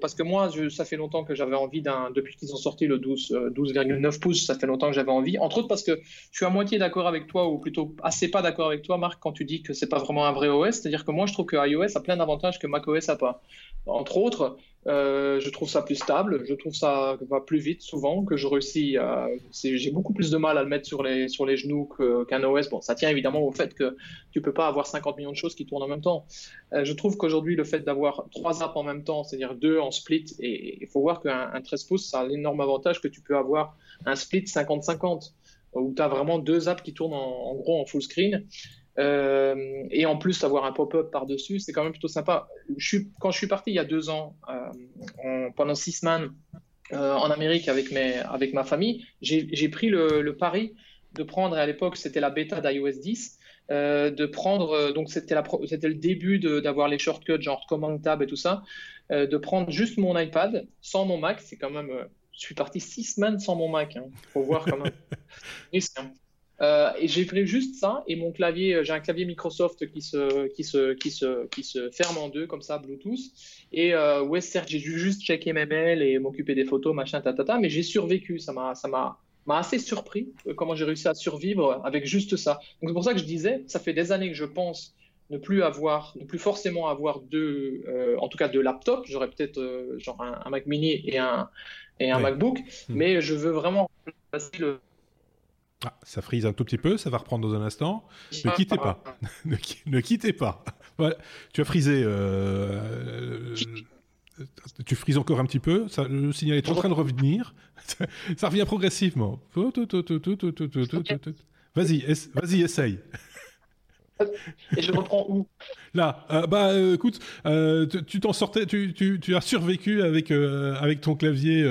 Parce que moi, ça fait longtemps que j'avais envie d'un. Depuis qu'ils ont sorti le 12,9 12, pouces, ça fait longtemps que j'avais envie. Entre autres parce que je suis à moitié d'accord avec toi, ou plutôt assez pas d'accord avec toi, Marc, quand tu dis que c'est pas vraiment un vrai OS. C'est-à-dire que moi, je trouve que iOS a plein d'avantages que macOS a pas. Entre autres, euh, je trouve ça plus stable, je trouve ça va plus vite souvent, que je réussis à... J'ai beaucoup plus de mal à le mettre sur les, sur les genoux qu'un OS. Bon, ça tient évidemment au fait que tu peux pas avoir 50 millions de choses qui tournent en même temps. Euh, je trouve qu'aujourd'hui, le fait d'avoir trois apps en même temps, c'est-à-dire deux en split, et il faut voir qu'un 13 pouces, ça a l'énorme avantage que tu peux avoir un split 50-50, où tu as vraiment deux apps qui tournent en, en gros en full screen. Euh, et en plus, avoir un pop-up par-dessus, c'est quand même plutôt sympa. Je suis, quand je suis parti il y a deux ans, euh, pendant six semaines euh, en Amérique avec, mes, avec ma famille, j'ai pris le, le, pari de prendre, à l'époque, c'était la bêta d'iOS 10, euh, de prendre, donc c'était le début d'avoir les shortcuts, genre Command Tab et tout ça, euh, de prendre juste mon iPad sans mon Mac. C'est quand même. je suis parti six semaines sans mon Mac. Hein. Faut voir quand même. Euh, et j'ai pris juste ça et mon clavier, euh, j'ai un clavier Microsoft qui se, qui se, qui se, qui se ferme en deux comme ça, Bluetooth. Et euh, ouais, certes, j'ai dû juste checker mes mails et m'occuper des photos, machin, tatata, mais j'ai survécu. Ça m'a, ça m'a, m'a assez surpris comment j'ai réussi à survivre avec juste ça. Donc c'est pour ça que je disais, ça fait des années que je pense ne plus avoir, ne plus forcément avoir deux, en tout cas deux laptops. J'aurais peut-être genre un, Mac Mini et un et un MacBook, hmm. mais je veux vraiment le ah, ça frise un tout petit peu, ça va reprendre dans un instant. Ne quittez pas. ne, quittez pas. Tu as frisé. Euh, tu frises encore un petit peu. Ça, le signal est en train de revenir. ça revient progressivement. Vas-y, vas-y, essaye. Et je reprends où? Là, euh, bah euh, écoute, euh, tu t'en sortais, tu, tu, tu, as survécu avec avec ton clavier,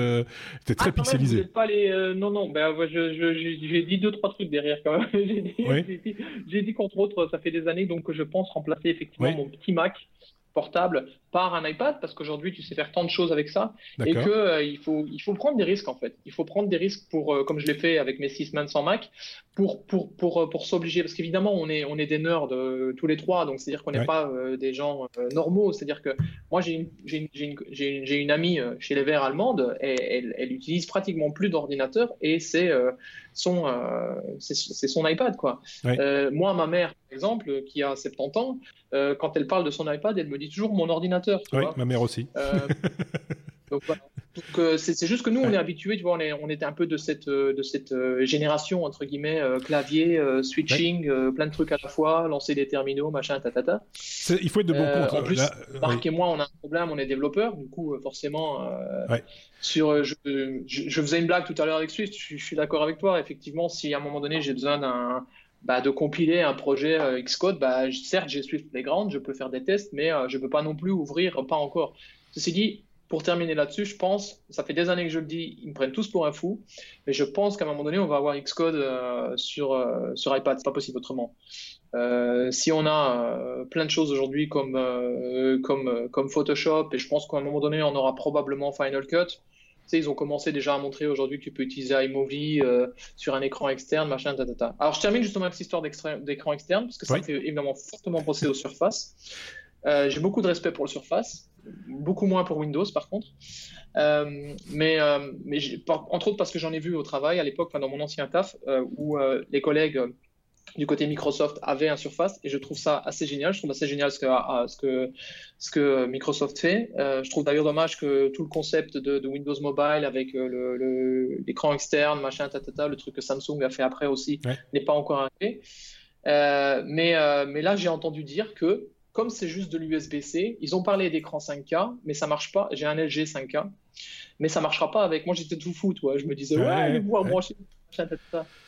t'es très ah, pixelisé. pas les, non non, bah, j'ai dit deux trois trucs derrière quand même. j'ai dit, oui. dit qu'entre autres, ça fait des années donc que je pense remplacer effectivement mon petit Mac portable par un iPad parce qu'aujourd'hui tu sais faire tant de choses avec ça et que euh, il faut il faut prendre des risques en fait il faut prendre des risques pour euh, comme je l'ai fait avec mes six semaines sans Mac pour pour pour euh, pour s'obliger. Parce qu'évidemment on est on est des nerds tous les trois donc c'est à dire qu'on n'est pas des gens normaux. C'est à dire que moi j'ai une j'ai une, une, une, amie chez les Verts allemandes et elle, elle utilise pratiquement plus d'ordinateur et c'est son c'est son iPad quoi. Moi ma mère par exemple qui a 70 ans quand elle parle de son iPad elle me dit toujours mon ordinateur oui, ma mère aussi. Euh, donc, euh, c'est juste que nous, on est habitués, tu vois, on, est, on était un peu de cette, de cette euh, génération, entre guillemets, clavier, switching, plein de trucs à la fois, lancer des terminaux, machin, tatata. Il faut être de bon compte. En plus, Marc et moi, on a un problème, on est développeurs, du coup, forcément, sur, je, je, faisais une blague tout à l'heure avec Swift, je, je suis d'accord avec toi, effectivement, si à un moment donné, j'ai besoin d'un bah, de compiler un projet euh, Xcode, bah, certes, j'ai Swift Playground, je peux faire des tests, mais euh, je ne peux pas non plus ouvrir, pas encore. Ceci dit, pour terminer là-dessus, je pense, ça fait des années que je le dis, ils me prennent tous pour un fou, mais je pense qu'à un moment donné, on va avoir Xcode euh, sur, sur iPad, c'est pas possible autrement. si on a plein de choses aujourd'hui comme, comme, comme Photoshop, et je pense qu'à un moment donné, on aura probablement Final Cut, sais, ils ont commencé déjà à montrer aujourd'hui que tu peux utiliser iMovie euh, sur un écran externe, machin, ta, Alors, je termine justement avec cette histoire d'écran externe, parce que ça me fait évidemment fortement penser aux surfaces. Euh, j'ai beaucoup de respect pour le Surface. Beaucoup moins pour Windows par contre. mais, mais entre autres parce que j'en ai vu au travail à l'époque, dans mon ancien taf, où les collègues du côté Microsoft avait un Surface et je trouve ça assez génial. Je trouve assez génial ce que, ah, ce que, ce que Microsoft fait. Euh, je trouve d'ailleurs dommage que tout le concept de, Windows Mobile avec euh, l'écran externe, machin, tatata, le truc que Samsung a fait après aussi, n'est pas encore arrivé. Euh, mais, mais là, j'ai entendu dire que comme c'est juste de l'USB-C, ils ont parlé d'écran 5K, mais ça marche pas. J'ai un LG 5K, mais ça marchera pas avec. Moi, j'étais tout fou, toi. Je me disais, ouais, ouais, ouais. brancher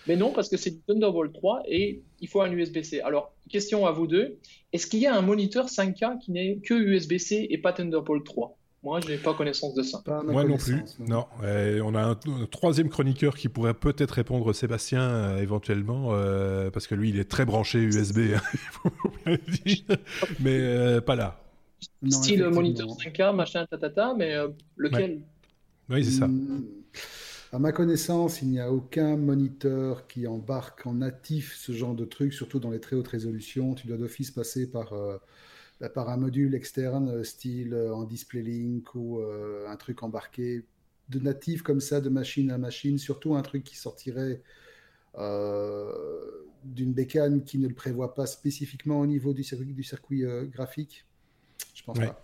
mais non, parce que c'est du Thunderbolt 3 et il faut un USB-C. Alors, question à vous deux. Est-ce qu'il y a un moniteur 5K qui n'est que USB-C et pas Thunderbolt 3 moi, je n'ai pas connaissance de ça. Moi non plus. Non. on a un, troisième chroniqueur qui pourrait peut-être répondre, Sébastien, euh, éventuellement, euh, parce que lui, il est très branché USB. Hein, mais euh, pas là. Style moniteur 5K, machin, tatata, mais lequel? Oui, c'est ça. Hmm. À ma connaissance, il n'y a aucun moniteur qui embarque en natif ce genre de truc, surtout dans les très hautes résolutions. Tu dois d'office passer par, euh, bah, par un module externe, euh, style euh, en display link ou un truc embarqué de natif comme ça, de machine à machine, surtout un truc qui sortirait d'une bécane qui ne le prévoit pas spécifiquement au niveau du circuit, du circuit graphique. Je pense pas.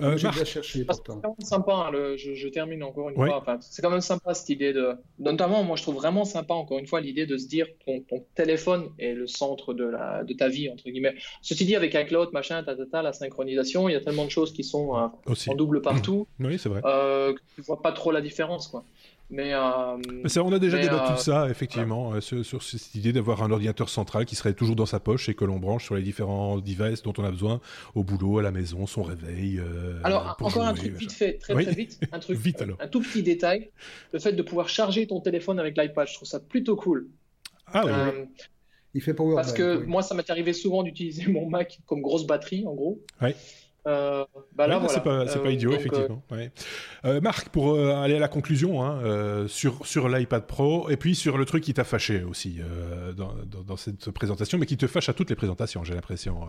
Euh, J'ai déjà cherché pourtant. C'est quand même sympa, hein, je, termine encore une fois. Enfin, c'est quand même sympa cette idée de. Notamment, moi je trouve vraiment sympa, encore une fois, l'idée de se dire ton, ton téléphone est le centre de, la, de ta vie, entre guillemets. Ceci dit, avec iCloud, machin, ta, la synchronisation, il y a tellement de choses qui sont euh, en double partout. Oui, c'est vrai. Euh, que tu vois pas trop la différence, quoi. Mais, euh, on a déjà débattu de ça, effectivement, euh, sur, cette idée d'avoir un ordinateur central qui serait toujours dans sa poche et que l'on branche sur les différents devices dont on a besoin au boulot, à la maison, son réveil. Euh, alors, encore un truc vite fait, très très vite. Un truc, vite, alors. un tout petit détail le fait de pouvoir charger ton téléphone avec l'iPad, je trouve ça plutôt cool. Ah oui. Il fait power Parce que moi, ça m'est arrivé souvent d'utiliser mon Mac comme grosse batterie, en gros. Oui. Euh, bah là, C'est pas, pas, idiot, effectivement. Euh, Marc, pour euh, aller à la conclusion hein, sur, sur l'iPad Pro, et puis sur le truc qui t'a fâché aussi dans, dans, cette présentation, mais qui te fâche à toutes les présentations, j'ai l'impression.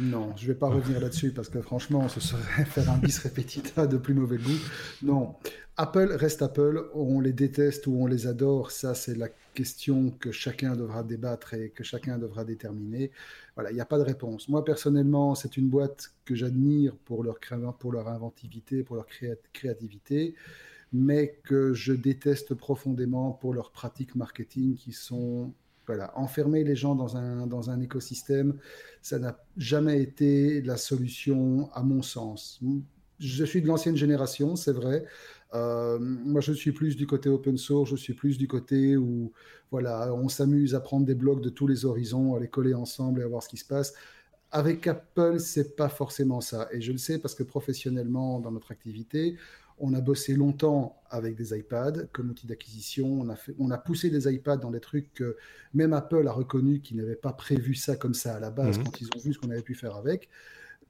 Non, je vais pas revenir là-dessus parce que franchement, ce serait faire un bis repetita de plus mauvais goût. Non, Apple reste Apple, on les déteste ou on les adore, ça c'est la question que chacun devra débattre et que chacun devra déterminer. Voilà, il n'y a pas de réponse. Moi personnellement, c'est une boîte que j'admire pour leur, pour leur inventivité, pour leur créativité, mais que je déteste profondément pour leurs pratiques marketing qui sont voilà, enfermer les gens dans un, dans un écosystème, ça n'a jamais été la solution à mon sens. Je suis de l'ancienne génération, c'est vrai. Euh, moi, je suis plus du côté open source, je suis plus du côté où voilà, on s'amuse à prendre des blocs de tous les horizons, à les coller ensemble et à voir ce qui se passe. Avec Apple, c'est pas forcément ça. Et je le sais parce que professionnellement, dans notre activité, on a bossé longtemps avec des iPads comme outil d'acquisition. On a, on a poussé des iPads dans des trucs que même Apple a reconnu qu'ils n'avaient pas prévu ça comme ça à la base mhm. quand ils ont vu ce qu'on avait pu faire avec.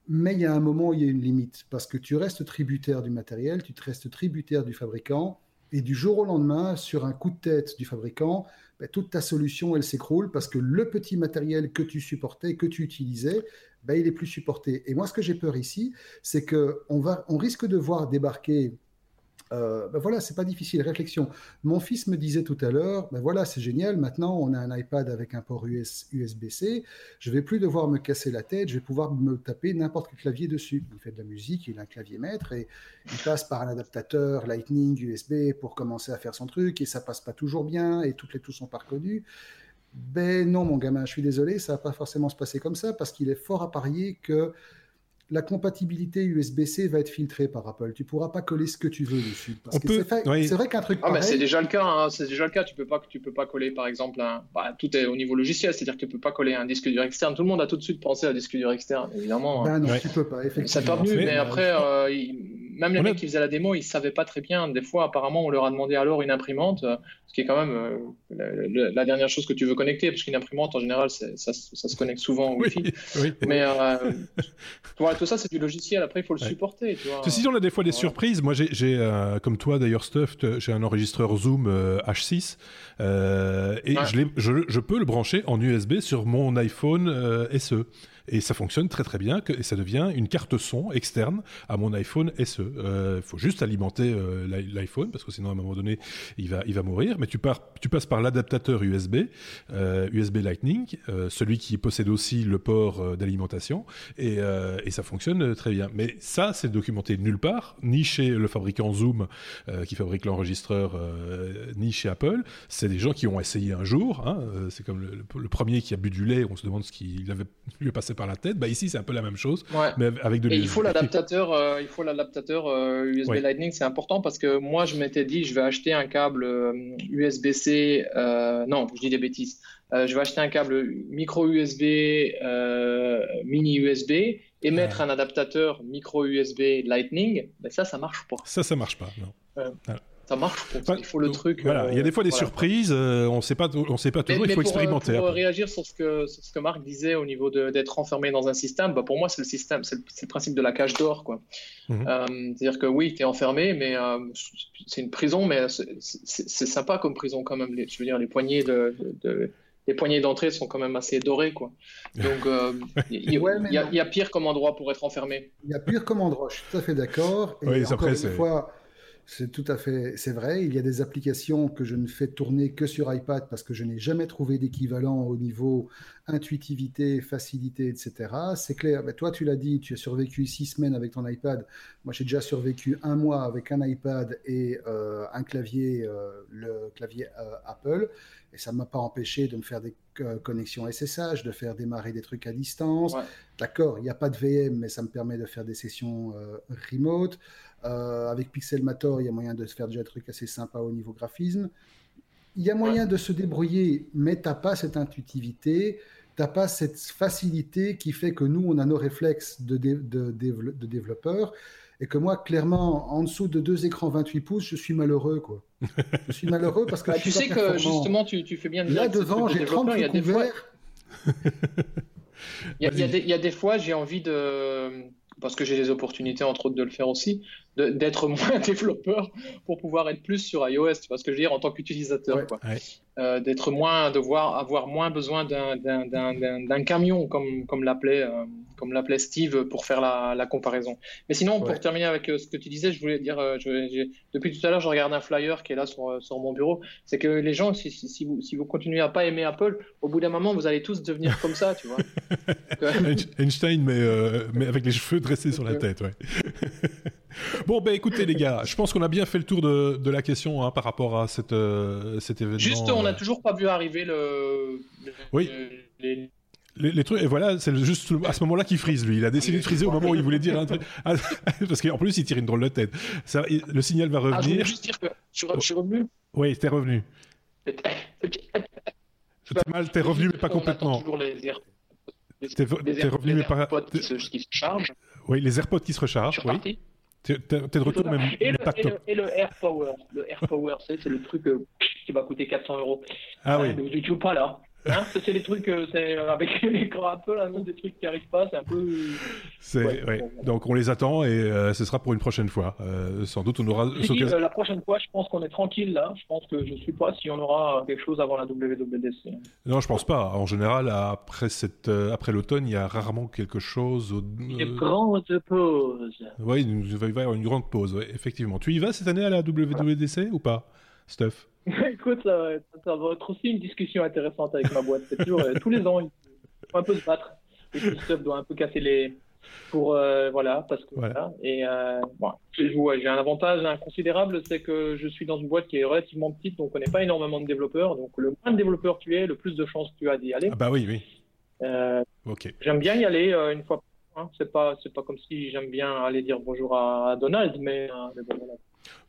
Mais il y a un moment où il y a une limite parce que tu restes tributaire du matériel, tu te restes tributaire du fabricant. Et du jour au lendemain, sur un coup de tête du fabricant, ben, toute ta solution, elle s'écroule parce que le petit matériel que tu supportais, que tu utilisais, ben, il est plus supporté. Et moi, ce que j'ai peur ici, c'est qu'on on risque de voir débarquer euh, ben voilà, c'est pas difficile. Réflexion. Mon fils me disait tout à l'heure, ben voilà, c'est génial. Maintenant, on a un iPad avec un port USB-C. Je vais plus devoir me casser la tête. Je vais pouvoir me taper n'importe quel clavier dessus. Il fait de la musique, il a un clavier maître et il passe par un adaptateur Lightning USB pour commencer à faire son truc et ça passe pas toujours bien et toutes les touches sont pas reconnues. Ben non, mon gamin, je suis désolé, ça va pas forcément se passer comme ça parce qu'il est fort à parier que la compatibilité USB-C va être filtrée par Apple. Tu pourras pas coller ce que tu veux dessus. c'est vrai qu'un truc. Ah, c'est déjà le cas. Hein. C'est déjà le cas. Tu peux pas, tu peux pas coller, par exemple, bah, tout est au niveau logiciel, c'est-à-dire que tu peux pas coller un disque dur externe. Tout le monde a tout de suite pensé à un disque dur externe, évidemment. Ben non, tu peux pas. Effectivement. Ça t'a mais après, euh, même les mecs qui faisaient la démo, ils savaient pas très bien. Des fois, apparemment, on leur a demandé alors une imprimante, ce qui est quand même euh, la, dernière chose que tu veux connecter, parce qu'une imprimante, en général, ça, se connecte souvent au Wi-Fi. Mais euh, tout ça, c'est du logiciel. Après, il faut le supporter. Tu vois. Ceci, on a des fois des surprises. Moi, j'ai, euh, comme toi d'ailleurs, Stuff, j'ai un enregistreur Zoom H6 et je, je, peux le brancher en USB sur mon iPhone SE. Et ça fonctionne très très bien, et ça devient une carte son externe à mon iPhone SE. Il faut juste alimenter l'iPhone, parce que sinon à un moment donné, il va, il va mourir, mais tu, pars, tu passes par l'adaptateur USB, USB Lightning, celui qui possède aussi le port d'alimentation, et, et, ça fonctionne très bien. Mais ça, c'est documenté nulle part, ni chez le fabricant Zoom qui fabrique l'enregistreur, ni chez Apple. C'est des gens qui ont essayé un jour. Hein, euh, c'est comme le, premier qui a bu du lait, on se demande ce qui avait, lui est passé par la tête. Bah, ici, c'est un peu la même chose, mais avec de Et il faut l'adaptateur, euh, il faut l'adaptateur USB euh, Lightning, c'est important parce que moi, je m'étais dit, je vais acheter un câble USB-C. non, je dis des bêtises. je vais acheter un câble micro USB, mini USB et mettre un adaptateur micro USB Lightning. Ben ça, ça marche pas? Ça, ça marche pas. Non ça marche. il faut le truc. Voilà, il y a des fois des surprises. Euh, on sait pas, on sait pas toujours. il faut expérimenter. Pour réagir sur ce que ce que Marc disait au niveau d'être enfermé dans un système, bah, pour moi c'est le système, c'est le, principe de la cage d'or, quoi. Mhm. Euh, c'est-à-dire que oui, tu es enfermé, mais euh, c'est une prison, mais c'est sympa comme prison quand même. je veux dire, les poignées de, les poignées d'entrée sont quand même assez dorées. Quoi. Donc, il y, a pire comme endroit pour être enfermé. Il y a pire comme endroit, je suis tout à fait d'accord. Et oui, encore une fois, c'est tout à fait, c'est vrai. Il y a des applications que je ne fais tourner que sur iPad parce que je n'ai jamais trouvé d'équivalent au niveau intuitivité, facilité, etc. C'est clair. Mais toi, tu l'as dit, tu as survécu six semaines avec ton iPad. Moi, j'ai déjà survécu un mois avec un iPad et euh, un clavier, euh, le clavier euh, Apple. Et ça ne m'a pas empêché de me faire des connexions SSH, de faire démarrer des trucs à distance. D'accord, il n'y a pas de VM, mais ça me permet de faire des sessions remote. Euh, avec Pixelmator, il y a moyen de se faire déjà des trucs assez sympas au niveau graphisme. Il y a moyen de se débrouiller, mais tu n'as pas cette intuitivité, tu n'as pas cette facilité qui fait que nous, on a nos réflexes de, de, de, développeurs et que moi, clairement, en dessous de deux écrans 28 pouces, je suis malheureux, quoi. Je suis malheureux parce que. Bah, tu sais que justement, tu, tu, fais bien de Là devant, j'ai 30 il y a des fois. il, y il y a des fois, j'ai envie de parce que j'ai des opportunités, entre autres, de le faire aussi, d'être moins développeur pour pouvoir être plus sur iOS. Tu vois ce que je veux dire en tant qu'utilisateur. Euh, d'être moins, de voir, avoir moins besoin d'un camion, comme, comme l'appelait euh, comme l'appelait Steve pour faire la, la, comparaison. Mais sinon, pour terminer avec euh, ce que tu disais, je voulais dire, je, depuis tout à l'heure, je regarde un flyer qui est là sur, sur mon bureau. C'est que les gens, si, si, vous, si vous continuez à pas aimer Apple, au bout d'un moment, vous allez tous devenir comme ça, tu vois. Einstein, mais, mais avec les cheveux dressés sur la tête, ouais. Bon, ben écoutez les gars, je pense qu'on a bien fait le tour de, de la question hein, par rapport à cette, euh, cet événement. Juste, on n'a euh. toujours pas vu arriver le... oui. Les... Les, trucs, et voilà, c'est juste à ce moment-là qu'il frise, lui. Il a décidé de friser au moment où il voulait dire un truc. Ah, parce qu'en plus, il tire une drôle de tête. Ça, le signal va revenir. Ah, je voulais juste dire que je, suis revenu. Oui, t'es revenu. T'es mal, t'es revenu, mais pas complètement. T'es revenu, mais pas. Qui se, qui se chargent. Oui, les AirPods qui se rechargent. Oui. T'es de retour même. Et le, et, le, Air Power. Le Air Power, c'est le truc euh, qui va coûter 400 euros. Ah oui. Euh, tu pas là. Hein, c'est les trucs, euh, c'est euh, avec l'écran Apple, là, des trucs qui arrivent pas, c'est un peu. Ouais, Donc on les attend et euh, ce sera pour une prochaine fois. sans doute on aura. La prochaine fois, je pense qu'on est tranquille là. Je pense que je ne sais pas si on aura quelque chose avant la WWDC. Non, je pense pas. En général, après cette, après l'automne, il y a rarement quelque chose. Au... Une grande pause. Oui, il va y avoir une grande pause. effectivement. Tu y vas cette année à la WWDC ou pas, Steph Écoute, ça va, être aussi une discussion intéressante avec ma boîte. C'est toujours, euh, tous les ans, il faut un peu se battre. Et Christophe doit un peu casser les. Pour. Euh, voilà, parce que. Voilà. Et euh, bon, j'ai un avantage inconsidérable, c'est que je suis dans une boîte qui est relativement petite, donc on n'est pas énormément de développeurs. Donc le moins de développeurs tu es, le plus de chances tu as d'y aller. Ah bah oui, oui. ok. J'aime bien y aller une fois par an. C'est pas, c'est pas comme si j'aime bien aller dire bonjour à, Donald, mais, mais bon, voilà.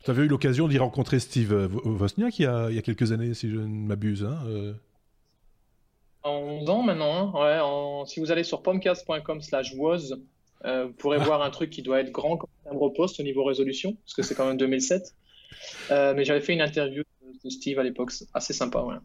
Tu avais eu l'occasion d'y rencontrer Steve Wozniak il y a, il y a quelques années, si je ne m'abuse. Hein, euh. En 11 ans maintenant, hein. ouais, si vous allez sur pomcast.com slash was, euh, vous pourrez ah. voir un truc qui doit être grand comme un repost au niveau résolution, parce que c'est quand même 2007. Euh, mais j'avais fait une interview de Steve à l'époque, assez sympa. Ouais.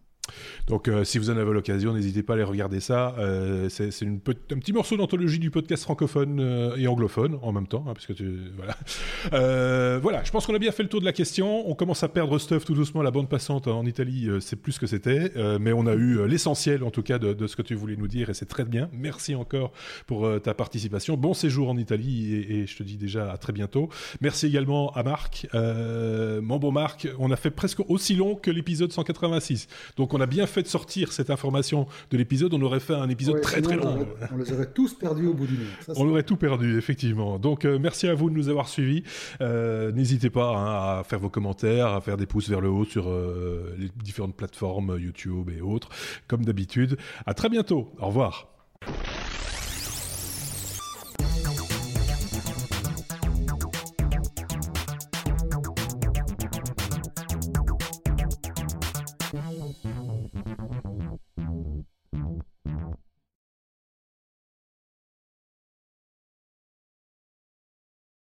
Donc, euh, si vous en avez l'occasion, n'hésitez pas à aller regarder ça. Euh, c'est un petit morceau d'anthologie du podcast francophone euh, et anglophone en même temps, hein, parce que voilà. voilà, je pense qu'on a bien fait le tour de la question. On commence à perdre stuff tout doucement. La bande passante en Italie, c'est plus que c'était, mais on a eu l'essentiel en tout cas de, ce que tu voulais nous dire et c'est très bien. Merci encore pour ta participation. Bon séjour en Italie et, et, je te dis déjà à très bientôt. Merci également à Marc. mon bon Marc, on a fait presque aussi long que l'épisode 186. Donc on a bien fait de sortir cette information de l'épisode, on aurait fait un épisode très très long. On, les aurait tous perdus au bout du monde. on aurait tout perdu, effectivement. Donc euh, merci à vous de nous avoir suivis. Euh, n'hésitez pas hein, à faire vos commentaires, à faire des pouces vers le haut sur euh, les différentes plateformes YouTube et autres, comme d'habitude. À très bientôt. Au revoir.